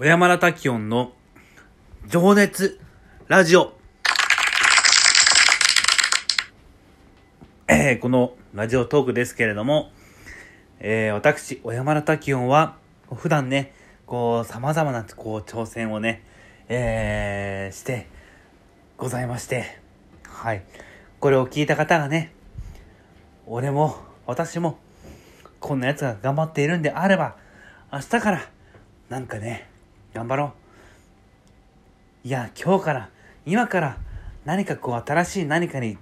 小山田滝音の情熱ラジオ。えー、このラジオトークですけれども、えー、私、小山田滝音は、普段ね、こう、様々な、こう、挑戦をね、えー、して、ございまして、はい。これを聞いた方がね、俺も、私も、こんな奴が頑張っているんであれば、明日から、なんかね、頑張ろう。いや、今日から、今から、何かこう、新しい何かに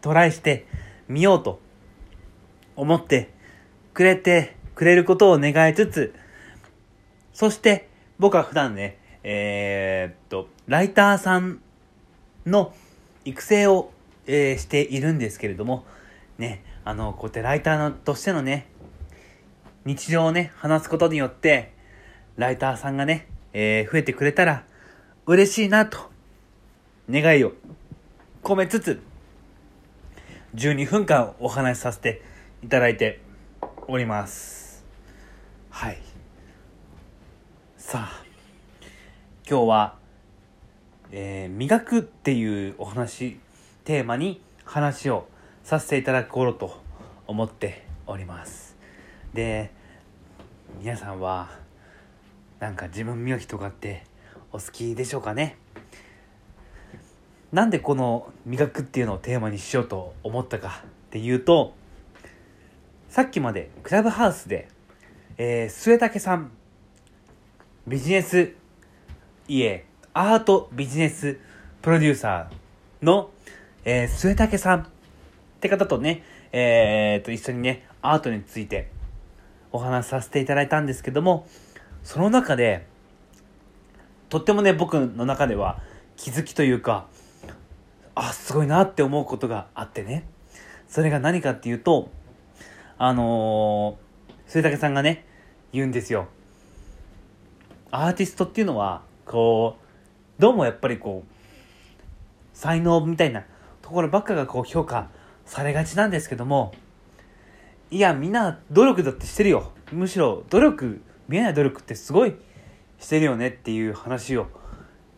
トライしてみようと思ってくれてくれることを願いつつ、そして僕は普段ね、えーっと、ライターさんの育成を、えーしているんですけれども、ね、あの、こうやってライターのとしてのね、日常をね、話すことによって、ライターさんがね、えー増えてくれたら嬉しいなと、願いを込めつつ、12分間お話しさせていただいております。はい。さあ、今日は、えー磨くっていうお話、テーマに話をさせていただこうと思っております。で、皆さんは、なんか自分磨きとかってお好きでしょうかね。なんでこの磨くっていうのをテーマにしようと思ったかっていうと、さっきまでクラブハウスで、えー、末竹さん、ビジネス家、アートビジネスプロデューサーの、えー、末竹さんって方とね、えー、と、一緒にね、アートについてお話しさせていただいたんですけども、その中で、とってもね、僕の中では気づきというか、あ、すごいなって思うことがあってね。それが何かっていうと、あのー、末竹さんがね、言うんですよ。アーティストっていうのは、こう、どうもやっぱりこう、才能みたいなところばっかがこう評価されがちなんですけども、いや、みんな努力だってしてるよ。むしろ努力、見えない努力ってすごいしてるよねっていう話を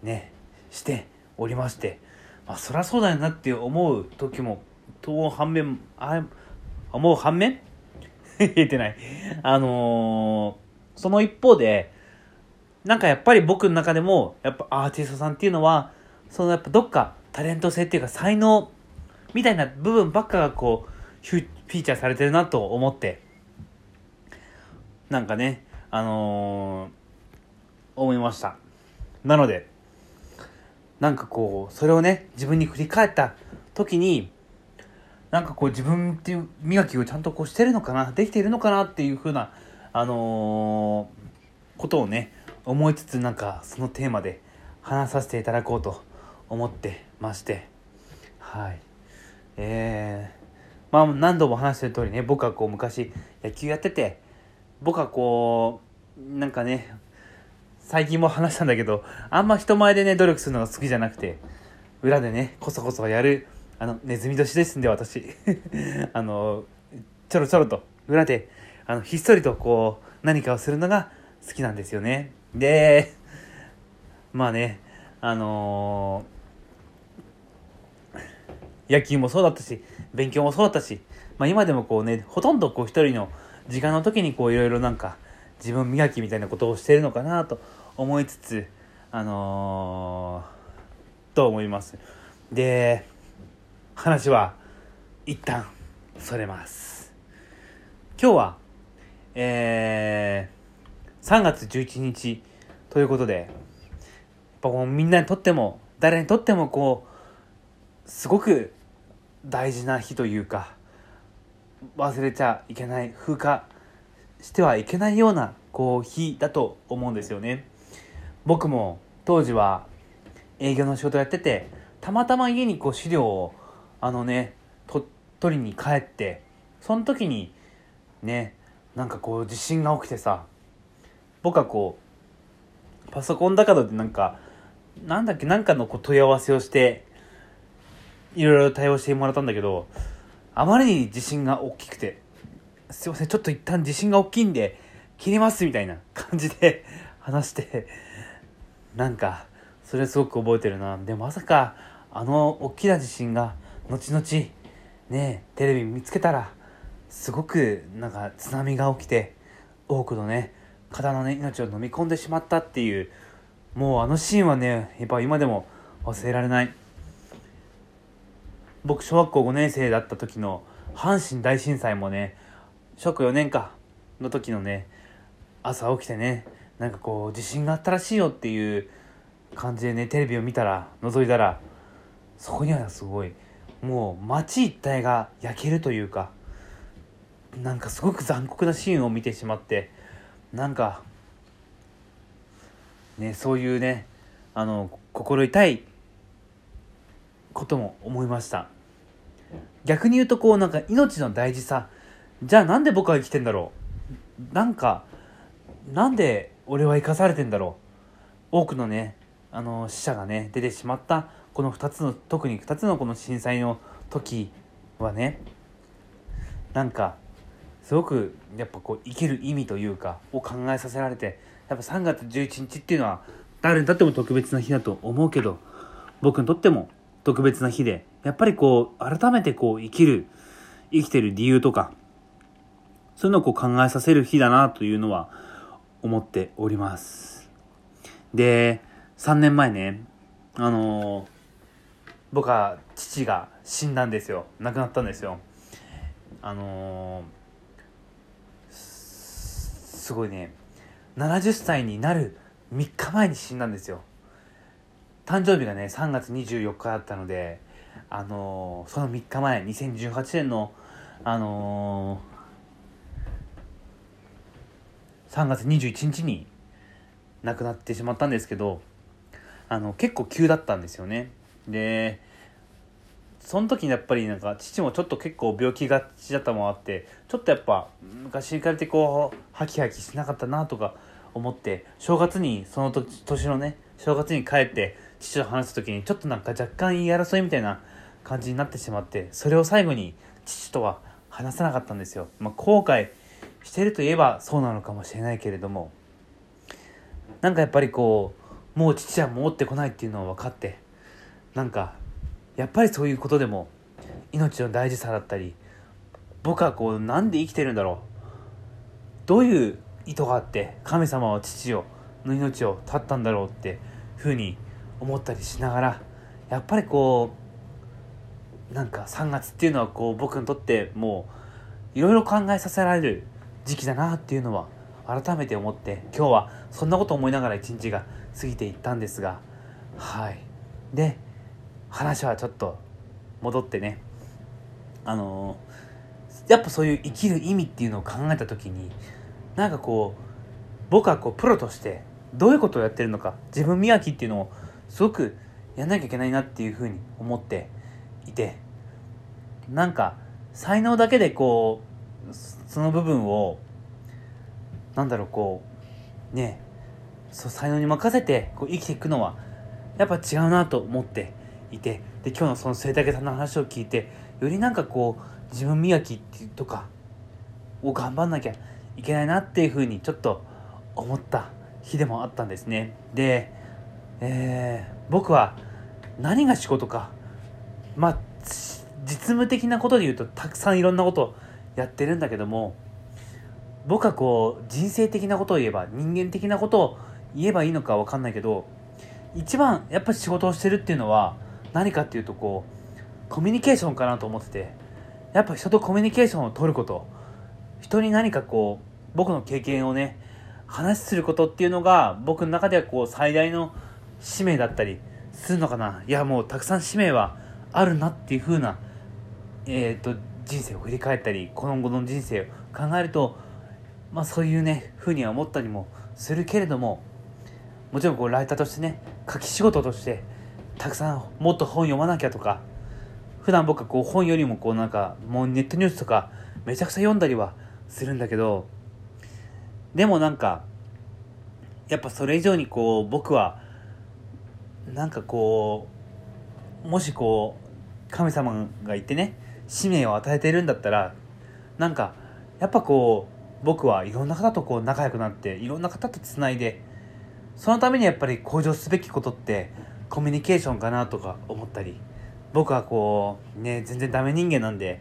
ね、しておりまして、まあそりゃそうだよなって思う時も、と反面、あ思う反面？言えてない。あのーその一方で、なんかやっぱり僕の中でも、やっぱアーティストさんっていうのは、そのやっぱどっかタレント性っていうか才能みたいな部分ばっかがこう、フュフィーチャーされてるなと思って、なんかね、あのー思いました。なので、なんかこう、それをね、自分に振り返った時に、なんかこう自分っていう磨きをちゃんとこうしてるのかな、できているのかなっていうふうな、あのーことをね、思いつつなんかそのテーマで話させていただこうと思ってまして、はい。えー、まあ何度も話してる通りね、僕はこう昔野球やってて、僕はこう、なんかね、最近も話したんだけど、あんま人前でね、努力するのが好きじゃなくて、裏でね、こそこそやる、あの、ネズミ年ですんで、私。あの、ちょろちょろと、裏で、あの、ひっそりとこう、何かをするのが好きなんですよね。で、まあね、あの野球もそうだったし、勉強もそうだったし、まあ今でもこうね、ほとんどこう一人の時間の時にこういろいろなんか自分磨きみたいなことをしてるのかなと思いつつ、あのーと思います。で、話は一旦それます。今日は、えー、3月11日ということで、やっぱこうみんなにとっても、誰にとってもこう、すごく大事な日というか忘れちゃいけない風化してはいけないようなこう日だと思うんですよね。僕も当時は営業の仕事やっててたまたま家にこう資料をあのねと取りに帰ってその時にねなんかこう地震が起きてさ僕はこうパソコンだからでなんかなんだっけなんかのこう問い合わせをしていろいろ対応してもらったんだけど、あまりに地震が大きくて、すいません、ちょっと一旦地震が大きいんで、切りますみたいな感じで 話してなんかそれすごく覚えてるな。でもまさかあの大きな地震が後々ねテレビ見つけたらすごくなんか津波が起きて多くのね方のね命を飲み込んでしまったっていうもうあのシーンはねやっぱ今でも忘れられない。僕小学校5年生だった時の阪神大震災もね小学4年かの時のね朝起きてねなんかこう地震があったらしいよっていう感じでねテレビを見たら覗いたらそこにはすごいもう街一帯が焼けるというかなんかすごく残酷なシーンを見てしまってなんかねそういうねあの心痛いことも思いました。逆に言うとこうなんか命の大事さじゃあなんで僕は生きてんだろう。なんかなんで俺は生かされてんだろう。多くのねあの死者がね出てしまったこの2つの特に2つのこの震災の時はねなんかすごくやっぱこう生きる意味というかを考えさせられてやっぱ3月11日っていうのは誰にとっても特別な日だと思うけど僕にとっても特別な日でやっぱりこう改めてこう生きる生きてる理由とかそういうのをう考えさせる日だなというのは思っております。で3年前ねあのー、僕は父が死んだんですよ。亡くなったんですよ。あのー、すごいね70歳になる3日前に死んだんですよ。誕生日がね3月24日だったのであのー、その3日前2018年のあのー、3月21日に亡くなってしまったんですけどあの結構急だったんですよね。でその時にやっぱりなんか父もちょっと結構病気がちだったもあってちょっとやっぱ昔に比べてこうハキハキしなかったなとか思って正月にその年のね正月に帰って父と話す時にちょっとなんか若干言い争いみたいな感じになってしまってそれを最後に父とは話さなかったんですよ、まあ、後悔してるといえばそうなのかもしれないけれどもなんかやっぱりこうもう父は戻ってこないっていうのは分かってなんかやっぱりそういうことでも命の大事さだったり僕はこうなんで生きてるんだろうどういう意図があって神様は父をの命を絶ったんだろうってふうに思ったりしながらやっぱりこうなんか3月っていうのはこう僕にとってもういろいろ考えさせられる時期だなっていうのは改めて思って今日はそんなこと思いながら一日が過ぎていったんですがはい。で話はちょっと戻ってね。あのー、やっぱそういう生きる意味っていうのを考えた時になんかこう僕はこうプロとしてどういうことをやってるのか自分磨きっていうのをすごくやんなきゃいけないなっていうふうに思っていてなんか才能だけでこうその部分をなんだろうこうねそう才能に任せてこう生きていくのはやっぱ違うなと思っていてで今日のその末武さんの話を聞いてよりなんかこう自分磨きとかを頑張んなきゃいけないなっていうふうにちょっと思った日でもあったんですね。で、えー、僕は何が仕事かまあ実務的なことで言うとたくさんいろんなことやってるんだけども僕はこう人生的なことを言えば人間的なことを言えばいいのか分かんないけど一番やっぱ仕事をしてるっていうのは何かっていうとこうコミュニケーションかなと思っててやっぱ人とコミュニケーションを取ること。人に何かこう僕の経験をね話することっていうのが僕の中ではこう最大の使命だったりするのかな。いやもうたくさん使命はあるなっていう風なえっ、ー、と人生を振り返ったり今後の人生を考えるとまあそういうね風には思ったりもするけれどももちろんこうライターとしてね書き仕事としてたくさんもっと本読まなきゃとか普段僕はこう本よりもこうなんかもうネットニュースとかめちゃくちゃ読んだりはするんだけどでもなんかやっぱそれ以上にこう僕はなんかこうもしこう神様がいてね使命を与えているんだったらなんかやっぱこう僕はいろんな方とこう仲良くなっていろんな方とつないでそのためにやっぱり向上すべきことってコミュニケーションかなとか思ったり僕はこうね全然ダメ人間なんで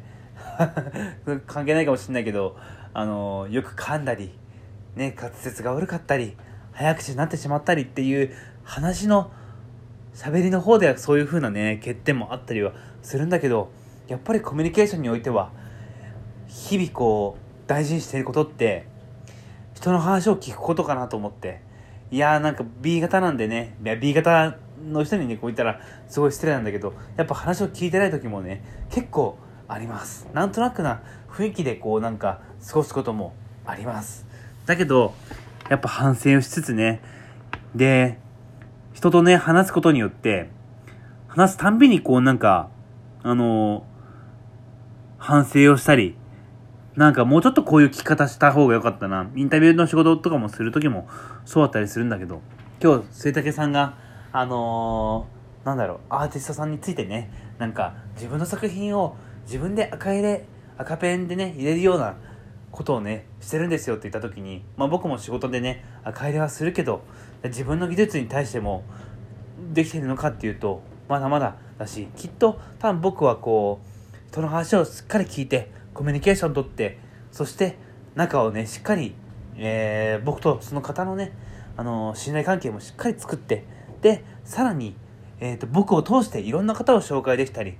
関係ないかもしれないけどあのよく噛んだりね滑舌が悪かったり早口になってしまったりっていう話の喋りの方ではそういう風なね欠点もあったりはするんだけどやっぱりコミュニケーションにおいては日々こう大事にしていることって人の話を聞くことかなと思って。いやーなんか B 型なんでね。いや B 型の人にねこう言ったらすごい失礼なんだけどやっぱ話を聞いてない時もね結構あります。なんとなくな雰囲気でこうなんか過ごすこともあります。だけどやっぱ反省をしつつね。で人とね話すことによって話すたんびにこうなんかあの、反省をしたりなんかもうちょっとこういう聞き方した方が良かったな。インタビューの仕事とかもする時もそうだったりするんだけど、今日、末竹さんが、あのー、なんだろう、アーティストさんについてね、なんか自分の作品を自分で赤入れ、赤ペンでね、入れるようなことをね、してるんですよって言った時に、まあ僕も仕事でね、赤入れはするけど、自分の技術に対してもできてるのかっていうと、まだまだだし、きっと多分僕はこう、人の話をしっかり聞いて、コミュニケーションとってそして仲をねしっかり、えー、僕とその方のねあの信頼関係もしっかり作ってでさらに、えーと、僕を通していろんな方を紹介できたり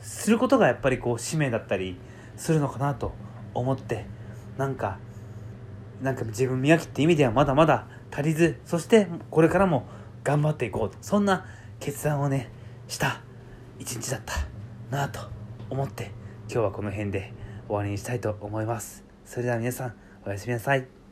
することがやっぱりこう使命だったりするのかなと思ってなんかなんか自分磨きって意味ではまだまだ足りずそしてこれからも頑張っていこう。そんな決断をねした一日だったなと思って今日はこの辺で終わりにしたいと思います。それでは皆さん、おやすみなさい。